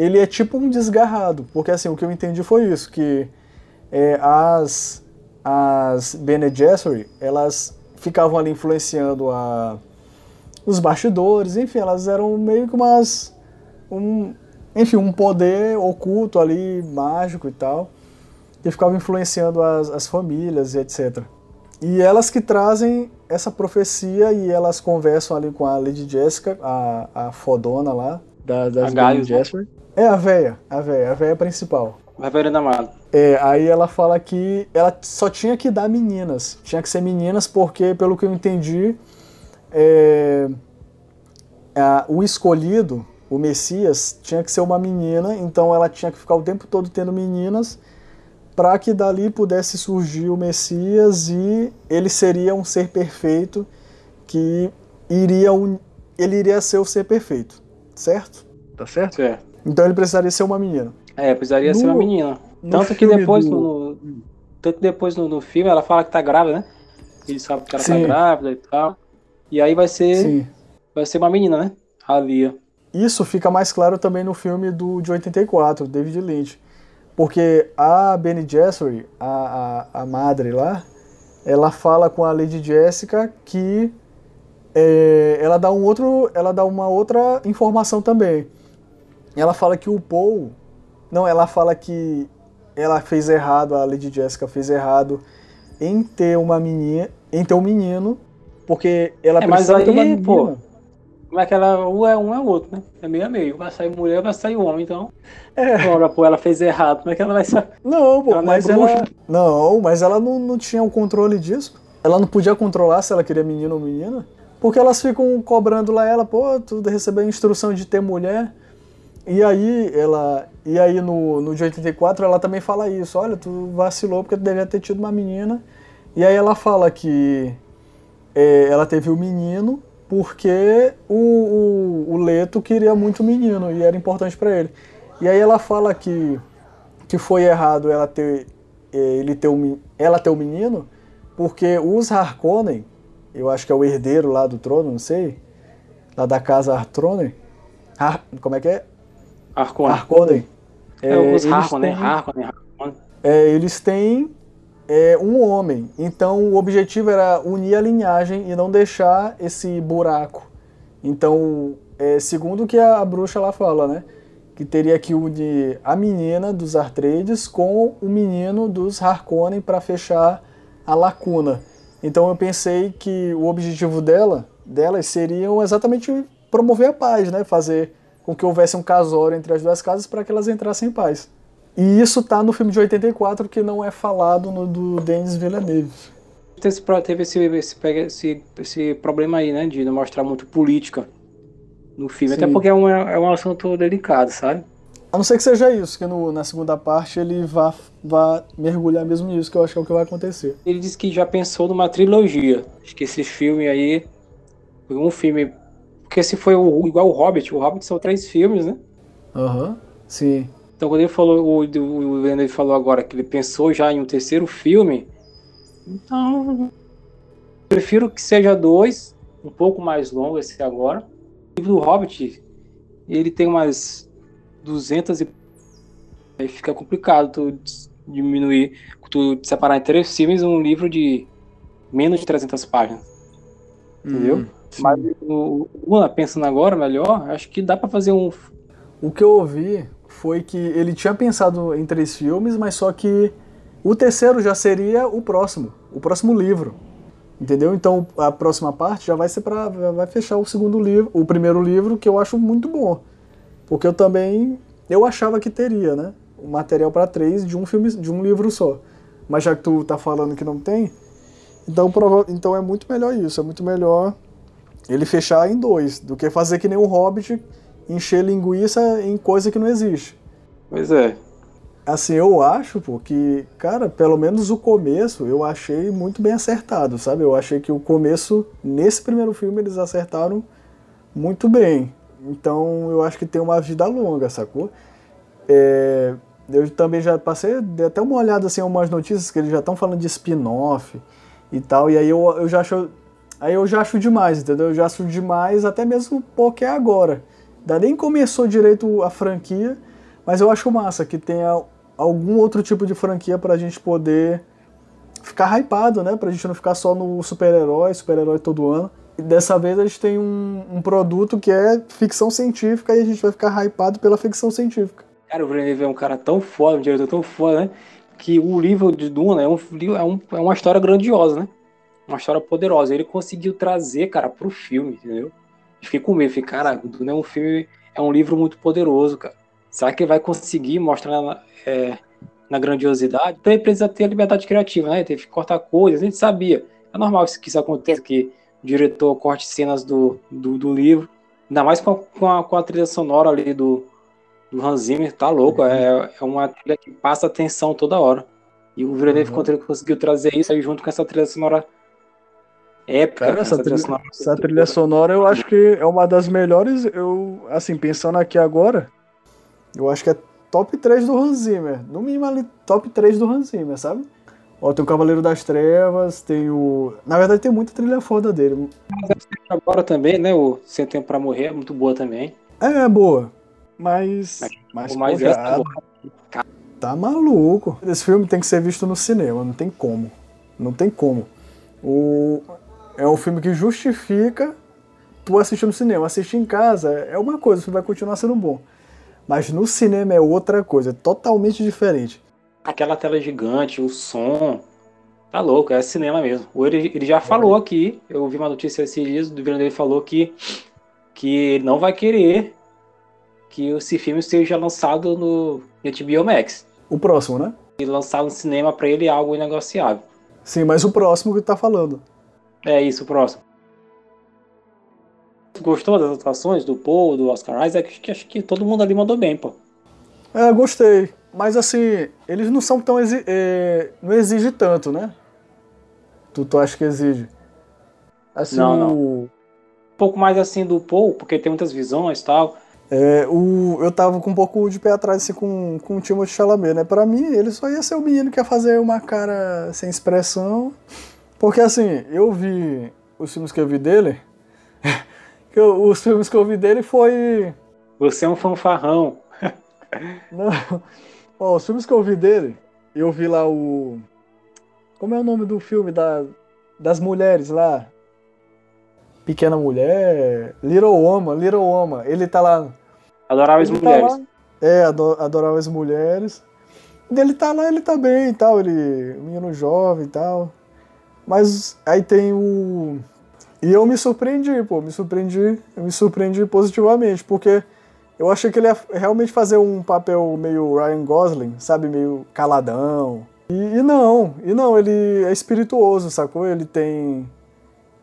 Speaker 2: ele é tipo um desgarrado, porque assim, o que eu entendi foi isso, que é, as, as Bene Gesserit, elas ficavam ali influenciando a, os bastidores, enfim, elas eram meio que umas, um, enfim, um poder oculto ali, mágico e tal, que ficava influenciando as, as famílias e etc. E elas que trazem essa profecia e elas conversam ali com a Lady Jessica, a, a fodona lá, da, das Bene Gesserit. É a véia, a véia, a véia principal.
Speaker 3: A véia da
Speaker 2: É, aí ela fala que ela só tinha que dar meninas. Tinha que ser meninas porque, pelo que eu entendi, é, a, o escolhido, o Messias, tinha que ser uma menina, então ela tinha que ficar o tempo todo tendo meninas para que dali pudesse surgir o Messias e ele seria um ser perfeito que iria un... ele iria ser o ser perfeito, certo? Tá certo?
Speaker 3: Certo.
Speaker 2: Então ele precisaria ser uma menina.
Speaker 3: É, precisaria no, ser uma menina. Tanto que depois do... no, tanto depois no, no, filme ela fala que tá grávida, né? Ele sabe que ela tá Sim. tá grávida e tal. E aí vai ser Sim. vai ser uma menina, né? A Lia.
Speaker 2: Isso fica mais claro também no filme do de 84, David Lynch. Porque a Benny Gesserit, a, a, a madre lá, ela fala com a Lady Jessica que é, ela dá um outro, ela dá uma outra informação também ela fala que o Paul. Não, ela fala que ela fez errado, a Lady Jessica fez errado em ter uma menina, em ter um menino, porque ela
Speaker 3: é, precisa aí, ter uma menina. Pô, como é que ela. Um é um é outro, né? É meio a meio. Vai sair mulher, vai sair homem, então. É. Agora, pô, ela fez errado. Como é que ela vai sair?
Speaker 2: Não, pô, ela mas é ela. Não, mas ela não, não tinha o um controle disso. Ela não podia controlar se ela queria menino ou menina. Porque elas ficam cobrando lá ela, pô, tu recebeu instrução de ter mulher. E aí, ela, e aí no, no de 84 ela também fala isso, olha, tu vacilou porque tu devia ter tido uma menina. E aí ela fala que é, ela teve o um menino porque o, o, o, Leto queria muito o menino e era importante para ele. E aí ela fala que, que foi errado ela ter, é, ele ter um, ela ter o um menino porque os Harkonnen, eu acho que é o herdeiro lá do trono, não sei, lá da casa Harkonnen, Har, como é que é?
Speaker 3: Harkonnen.
Speaker 2: Harkonnen.
Speaker 3: É, os Harkonnen, têm, Harkonnen, Harkonnen.
Speaker 2: É, eles têm é, um homem. Então o objetivo era unir a linhagem e não deixar esse buraco. Então, é, segundo o que a, bruxa lá fala, né? Que teria que unir a menina dos Artreides com o menino dos Harkonnen para fechar a lacuna. Então eu pensei que o objetivo dela, delas seriam exatamente promover a paz, né? Fazer com que houvesse um casório entre as duas casas para que elas entrassem em paz. E isso tá no filme de 84 que não é falado no do Denis Villeneuve.
Speaker 3: Teve esse, esse, esse, esse problema aí, né, de não mostrar muito política no filme, Sim. até porque é um, é um assunto delicado, sabe?
Speaker 2: A não ser que seja isso, que no, na segunda parte ele vá, vá mergulhar mesmo nisso, que eu acho que é o que vai acontecer.
Speaker 3: Ele disse que já pensou numa trilogia. Acho que esse filme aí, um filme porque se foi o, igual o Hobbit, o Hobbit são três filmes, né?
Speaker 2: Aham, uhum, sim.
Speaker 3: Então quando ele falou, o, o Leandro falou agora que ele pensou já em um terceiro filme, então prefiro que seja dois, um pouco mais longo esse agora. O livro do Hobbit, ele tem umas 200 e aí fica complicado tu diminuir, tu separar em três filmes um livro de menos de 300 páginas. Entendeu? Hum, Mas o, o pensando agora melhor, acho que dá para fazer um.
Speaker 2: O que eu ouvi foi que ele tinha pensado em três filmes, mas só que o terceiro já seria o próximo, o próximo livro. Entendeu? Então a próxima parte já vai ser para vai fechar o segundo livro, o primeiro livro que eu acho muito bom. Porque eu também eu achava que teria, né? O material para três de um filme de um livro só. Mas já que tu tá falando que não tem, então, então é muito melhor isso, é muito melhor ele fechar em dois do que fazer que nem um Hobbit encher linguiça em coisa que não existe.
Speaker 3: Pois é.
Speaker 2: Assim, eu acho, pô, que, cara, pelo menos o começo eu achei muito bem acertado, sabe? Eu achei que o começo, nesse primeiro filme, eles acertaram muito bem. Então eu acho que tem uma vida longa, sacou? É, eu também já passei, dei até uma olhada assim, umas notícias que eles já estão falando de spin-off e tal, e aí eu, eu já acho. Aí eu já acho demais, entendeu? Eu já acho demais, até mesmo porque é agora. Ainda nem começou direito a franquia mas eu acho massa que tenha algum outro tipo de franquia pra gente poder ficar hypado, né? Pra gente não ficar só no super-herói, super-herói todo ano. E dessa vez a gente tem um, um, produto que é ficção científica e a gente vai ficar hypado pela ficção científica.
Speaker 3: Cara, o Villeneuve é um cara tão foda, um diretor tão foda, né? Que o livro de Duna é, um, é, um, é uma história grandiosa, né? Uma história poderosa. Ele conseguiu trazer, cara, pro filme, entendeu? Fiquei com medo, fiquei, cara, é um filme, é um livro muito poderoso, cara. Será que ele vai conseguir mostrar na, é, na grandiosidade? Então ele precisa ter a liberdade criativa, né? Ele teve que cortar coisas, a gente sabia. É normal que isso aconteça, que o diretor corte cenas do, do, do livro, ainda mais com a, com a, com a trilha sonora ali do, do Hans Zimmer, tá louco, é, é uma trilha que passa atenção toda hora. E o Villeneuve uhum. conseguiu trazer isso aí junto com essa trilha sonora épica.
Speaker 2: Cara, essa, essa, trilha, sonora, essa trilha sonora eu acho que é uma das melhores, eu, assim, pensando aqui agora, eu acho que é top 3 do Hans Zimmer. No mínimo ali, top 3 do Hans Zimmer, sabe? Ó, tem o Cavaleiro das Trevas, tem o. Na verdade, tem muita trilha foda dele.
Speaker 3: Agora também, né? O Sem Tempo pra Morrer é muito boa também.
Speaker 2: É, é boa. Mas. Mas, mas essa, tá, tá maluco. Esse filme tem que ser visto no cinema, não tem como. Não tem como. O... É um filme que justifica tu assistir no cinema. Assistir em casa é uma coisa, o filme vai continuar sendo bom. Mas no cinema é outra coisa, totalmente diferente.
Speaker 3: Aquela tela gigante, o som. Tá louco, é cinema mesmo. Ele, ele já falou aqui, eu vi uma notícia esses dias, do Villeneuve falou que, que não vai querer que esse filme seja lançado no HBO Max.
Speaker 2: O próximo, né?
Speaker 3: E lançar no cinema para ele é algo inegociável.
Speaker 2: Sim, mas o próximo que tá falando.
Speaker 3: É isso, próximo. Gostou das atuações do Paul, do Oscar Isaac? Que acho que todo mundo ali mandou bem, pô.
Speaker 2: É, gostei. Mas assim, eles não são tão. Exi é, não exige tanto, né? Tu, tu acha que exige?
Speaker 3: Assim, não, não. O... Um pouco mais assim do Paul, porque tem muitas visões e tal.
Speaker 2: É, o, eu tava com um pouco de pé atrás assim, com, com o Timothée Chalamet, né? Pra mim, ele só ia ser o menino que ia fazer uma cara sem expressão. Porque assim, eu vi os filmes que eu vi dele, (laughs) eu, os filmes que eu vi dele foi.
Speaker 3: Você é um fanfarrão. (laughs)
Speaker 2: Não. Ó, os filmes que eu vi dele, eu vi lá o. Como é o nome do filme da, das mulheres lá? Pequena Mulher, Little Woman, Little Woman. Ele tá lá.
Speaker 3: Adoráveis ele Mulheres. Tá lá,
Speaker 2: é, Adoráveis Mulheres. Ele tá lá, ele tá bem e tal, ele. Menino jovem e tal. Mas aí tem o. E eu me surpreendi, pô, me surpreendi, eu me surpreendi positivamente, porque eu achei que ele ia realmente fazer um papel meio Ryan Gosling, sabe, meio caladão. E, e não, e não, ele é espirituoso, sacou? Ele tem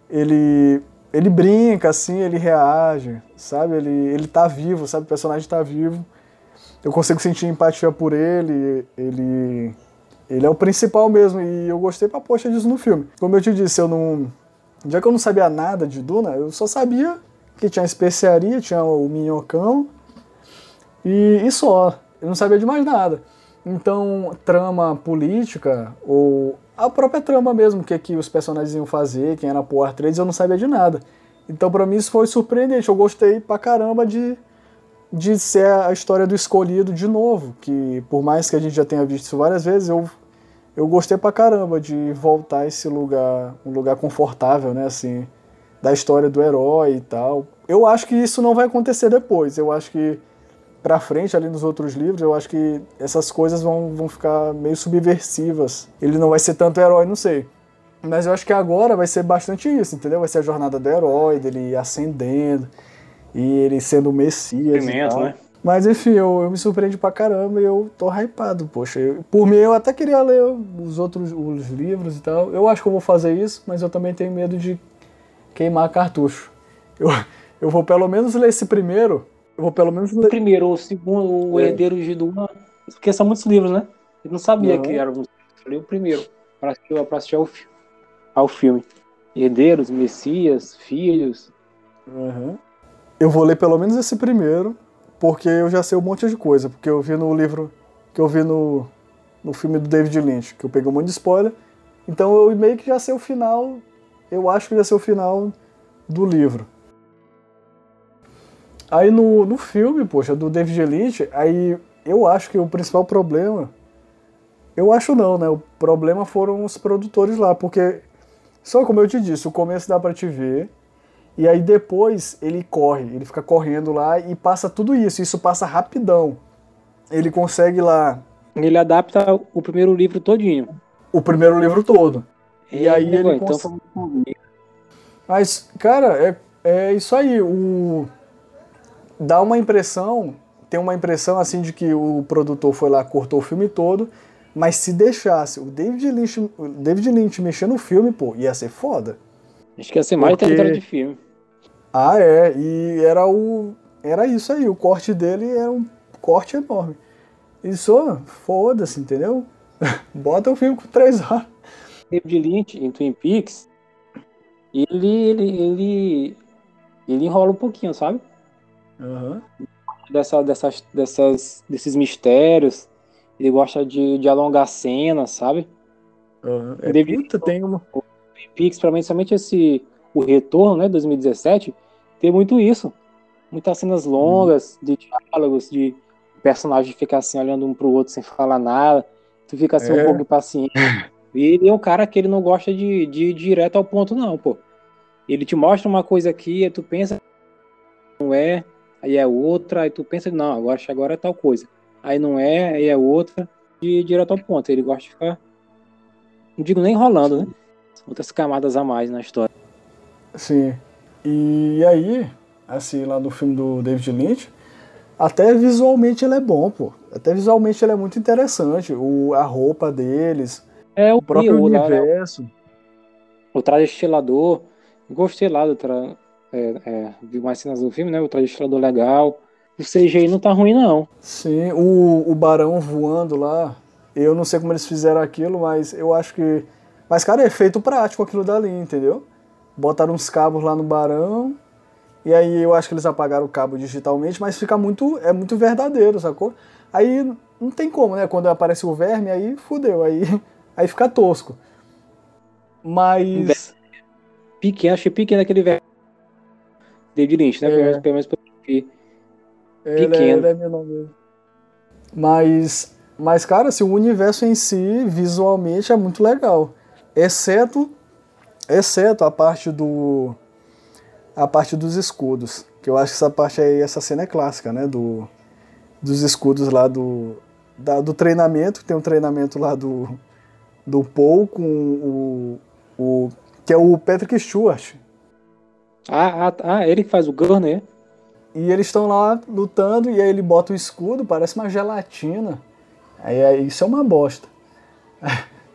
Speaker 2: ele ele brinca assim, ele reage, sabe? Ele ele tá vivo, sabe? O personagem tá vivo. Eu consigo sentir empatia por ele, ele ele é o principal mesmo e eu gostei pra poxa disso no filme. Como eu te disse, eu não já que eu não sabia nada de Duna, eu só sabia que tinha especiaria, tinha o minhocão e, e só. Eu não sabia de mais nada. Então, trama política, ou a própria trama mesmo, o que, que os personagens iam fazer, quem era Power Trades, eu não sabia de nada. Então, para mim, isso foi surpreendente. Eu gostei pra caramba de, de ser a história do escolhido de novo. Que, por mais que a gente já tenha visto isso várias vezes, eu eu gostei pra caramba de voltar a esse lugar, um lugar confortável, né, assim, da história do herói e tal. Eu acho que isso não vai acontecer depois. Eu acho que pra frente, ali nos outros livros, eu acho que essas coisas vão, vão ficar meio subversivas. Ele não vai ser tanto herói, não sei. Mas eu acho que agora vai ser bastante isso, entendeu? Vai ser a jornada do herói, dele ascendendo, e ele sendo o Messias. e tal.
Speaker 3: né?
Speaker 2: Mas enfim, eu, eu me surpreendi pra caramba e eu tô hypado, poxa. Eu, por mim, eu até queria ler os outros os livros e tal. Eu acho que eu vou fazer isso, mas eu também tenho medo de queimar cartucho. Eu, (laughs) eu vou pelo menos ler esse primeiro. Eu vou pelo menos
Speaker 3: O
Speaker 2: ler.
Speaker 3: primeiro, o segundo, o
Speaker 2: É.
Speaker 3: Herdeiro de Duna, porque são muitos livros, né? Eu não sabia
Speaker 2: Uhum.
Speaker 3: que era alguns. Eu li o primeiro, pra assistir, pra assistir ao, fi- ao filme. Herdeiros, Messias, Filhos.
Speaker 2: Uhum. Eu vou ler pelo menos esse primeiro, porque eu já sei um monte de coisa. Porque eu vi no livro, que eu vi no, no filme do David Lynch, que eu peguei um monte de spoiler. Então eu meio que já sei o final. Eu acho que já sei o final do livro. Aí no, no filme, poxa, do David Lynch, aí eu acho que o principal problema. Eu acho não, né? O problema foram os produtores lá, porque. Só como eu te disse, o começo dá pra te ver. E aí depois ele corre, ele fica correndo lá e passa tudo isso. Isso passa rapidão. Ele consegue lá
Speaker 3: Ele adapta o primeiro livro todinho.
Speaker 2: o primeiro livro todo. E aí ele
Speaker 3: então
Speaker 2: cons-
Speaker 3: foi muito
Speaker 2: Mas, cara, é, é isso aí. O... Dá uma impressão, tem uma impressão assim de que o produtor foi lá, cortou o filme todo, mas se deixasse o David Lynch, o David Lynch mexer no filme, pô, ia ser foda.
Speaker 3: Acho que ia ser mais
Speaker 2: Porque-
Speaker 3: horas de filme.
Speaker 2: Ah, é, e era o. Era isso aí, o corte dele era um corte enorme. Isso, foda-se, entendeu? (laughs) Bota o filme com três horas.
Speaker 3: David Lynch em Twin Peaks, ele, ele, ele, ele enrola um pouquinho, sabe?
Speaker 2: Aham.
Speaker 3: Dessa, dessas, dessas, desses mistérios. Ele gosta de, de alongar cenas, sabe?
Speaker 2: aham. É,
Speaker 3: David-
Speaker 2: puta, tem uma.
Speaker 3: Twin Peaks, pra mim, somente esse, o retorno, né, 2017, tem muito isso. Muitas cenas longas, de diálogos, de personagem ficar assim, olhando um pro outro sem falar nada. Tu fica assim
Speaker 2: É.
Speaker 3: um pouco impaciente. E (laughs) ele é um cara que ele não gosta de, de ir direto ao ponto, não, pô. Ele te mostra uma coisa aqui, aí tu pensa, não é, aí é outra, aí tu pensa, não, agora agora é tal coisa. Aí não é, aí é outra, de ir direto ao ponto. Ele gosta de ficar, não digo nem enrolando, né? Outras camadas a mais na história.
Speaker 2: Sim. E aí, assim, lá no filme do David Lynch, até visualmente ele é bom, pô. Até visualmente ele é muito interessante. O, a roupa deles,
Speaker 3: É o,
Speaker 2: o próprio
Speaker 3: o, lá, né,
Speaker 2: universo.
Speaker 3: o traje estilador. Gostei lá do tra... é, é, vi mais cenas do filme, né? O traje estilador legal. O CGI não tá ruim, não.
Speaker 2: Sim, o, o barão voando lá. Eu não sei como eles fizeram aquilo, mas eu acho que. Mas, cara, é efeito prático aquilo dali, entendeu? Botaram uns cabos lá no barão. E aí eu acho que eles apagaram o cabo digitalmente, mas fica muito. É muito verdadeiro, sacou? Aí não tem como, né? Quando aparece o verme, aí fudeu. Aí, (laughs) aí fica tosco. Mas.
Speaker 3: Pequeno, achei pequeno aquele velho. David Lynch, né?
Speaker 2: É.
Speaker 3: Pelo menos- Pelo que eu vi.
Speaker 2: Ele é,
Speaker 3: Pequeno.
Speaker 2: ele é mesmo. Mas, mas, cara, assim, o universo em si, visualmente, é muito legal. Exceto, exceto a parte do. A parte dos escudos. Que eu acho que essa parte aí, essa cena é clássica, né? Do, dos escudos lá do. da- do treinamento, tem um treinamento lá do. Do Paul com o. o que é o Patrick Stewart.
Speaker 3: Ah, ah, ah, ele que faz o Gunner.
Speaker 2: E eles estão lá lutando e aí ele bota o escudo, parece uma gelatina. Aí, aí isso é uma bosta. (laughs)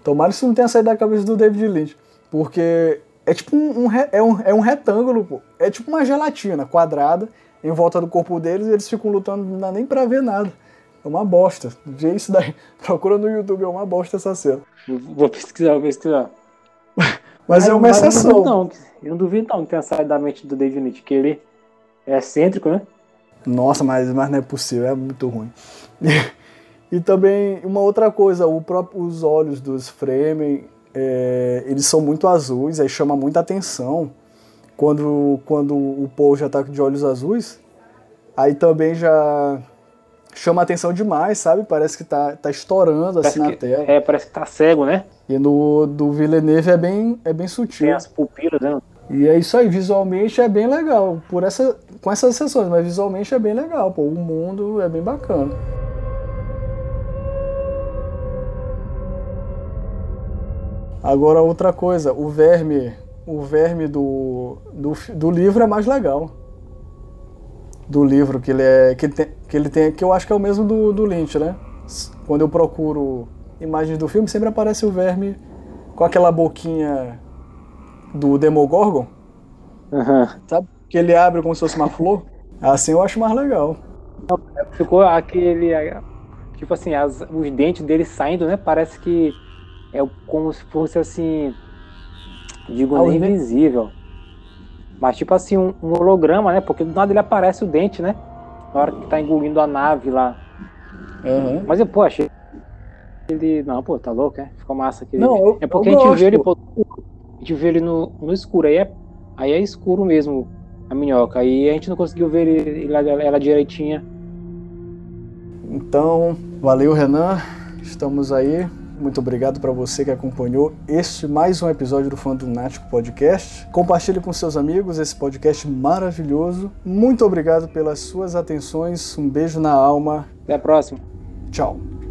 Speaker 2: Tomara que isso não tenha saído da cabeça do David Lynch. Porque é tipo um, um é um, é um retângulo, pô. É tipo uma gelatina quadrada em volta do corpo deles e eles ficam lutando, não dá nem pra ver nada. É uma bosta. Vê isso daí. (laughs) Procura no YouTube, é uma bosta essa cena.
Speaker 3: Vou- pesquisar, vou pesquisar.
Speaker 2: Mas é uma
Speaker 3: eu não duvido,
Speaker 2: exceção.
Speaker 3: não. Eu não duvido não que tenha saído da mente do David Lynch, que ele é excêntrico, né?
Speaker 2: Nossa, mas, mas não é possível, é muito ruim. (laughs) e também, uma outra coisa, o próprio, os olhos dos Fremen, é, eles são muito azuis, aí chama muita atenção. Quando, quando o Paul já tá de olhos azuis, aí também já chama atenção demais, sabe? Parece que tá, tá estourando assim
Speaker 3: Parece
Speaker 2: na
Speaker 3: que,
Speaker 2: tela.
Speaker 3: é, parece que tá cego, né?
Speaker 2: E no do Villeneuve é bem, é bem sutil.
Speaker 3: Tem as pupilas, né?
Speaker 2: E é isso aí, visualmente é bem legal. Por essa, com essas sessões, mas visualmente é bem legal, pô. O mundo é bem bacana. Agora outra coisa, o verme, o verme do, do, do livro é mais legal. Do livro que ele é que ele tem, que ele tem que eu acho que é o mesmo do, do Lynch, né? Quando eu procuro imagens do filme, sempre aparece o verme com aquela boquinha do Demogorgon.
Speaker 3: Uhum.
Speaker 2: Sabe? Que ele abre como se fosse uma flor. Assim eu acho mais legal.
Speaker 3: Ficou aquele. Tipo assim, as, os dentes dele saindo, né? Parece que é como se fosse assim. Digo, invisível. Mas tipo assim, um, um, holograma, né? Porque do nada ele aparece o dente, né? Na hora que tá engolindo a nave lá.
Speaker 2: Uhum.
Speaker 3: Mas eu, pô, achei. Ele. Não, pô, tá louco, é? Ficou massa aqui.
Speaker 2: Não, eu,
Speaker 3: é porque
Speaker 2: a
Speaker 3: gente
Speaker 2: gosto.
Speaker 3: vê ele, pô, a gente vê ele no, no escuro. Aí é, aí é escuro mesmo a minhoca. Aí a gente não conseguiu ver ele, ela, ela direitinha.
Speaker 2: Então, valeu, Renan. Estamos aí. Muito obrigado para você que acompanhou este mais um episódio do Fã do Nático Podcast. Compartilhe com seus amigos esse podcast maravilhoso. Muito obrigado pelas suas atenções. Um beijo na alma.
Speaker 3: Até a próxima.
Speaker 2: Tchau.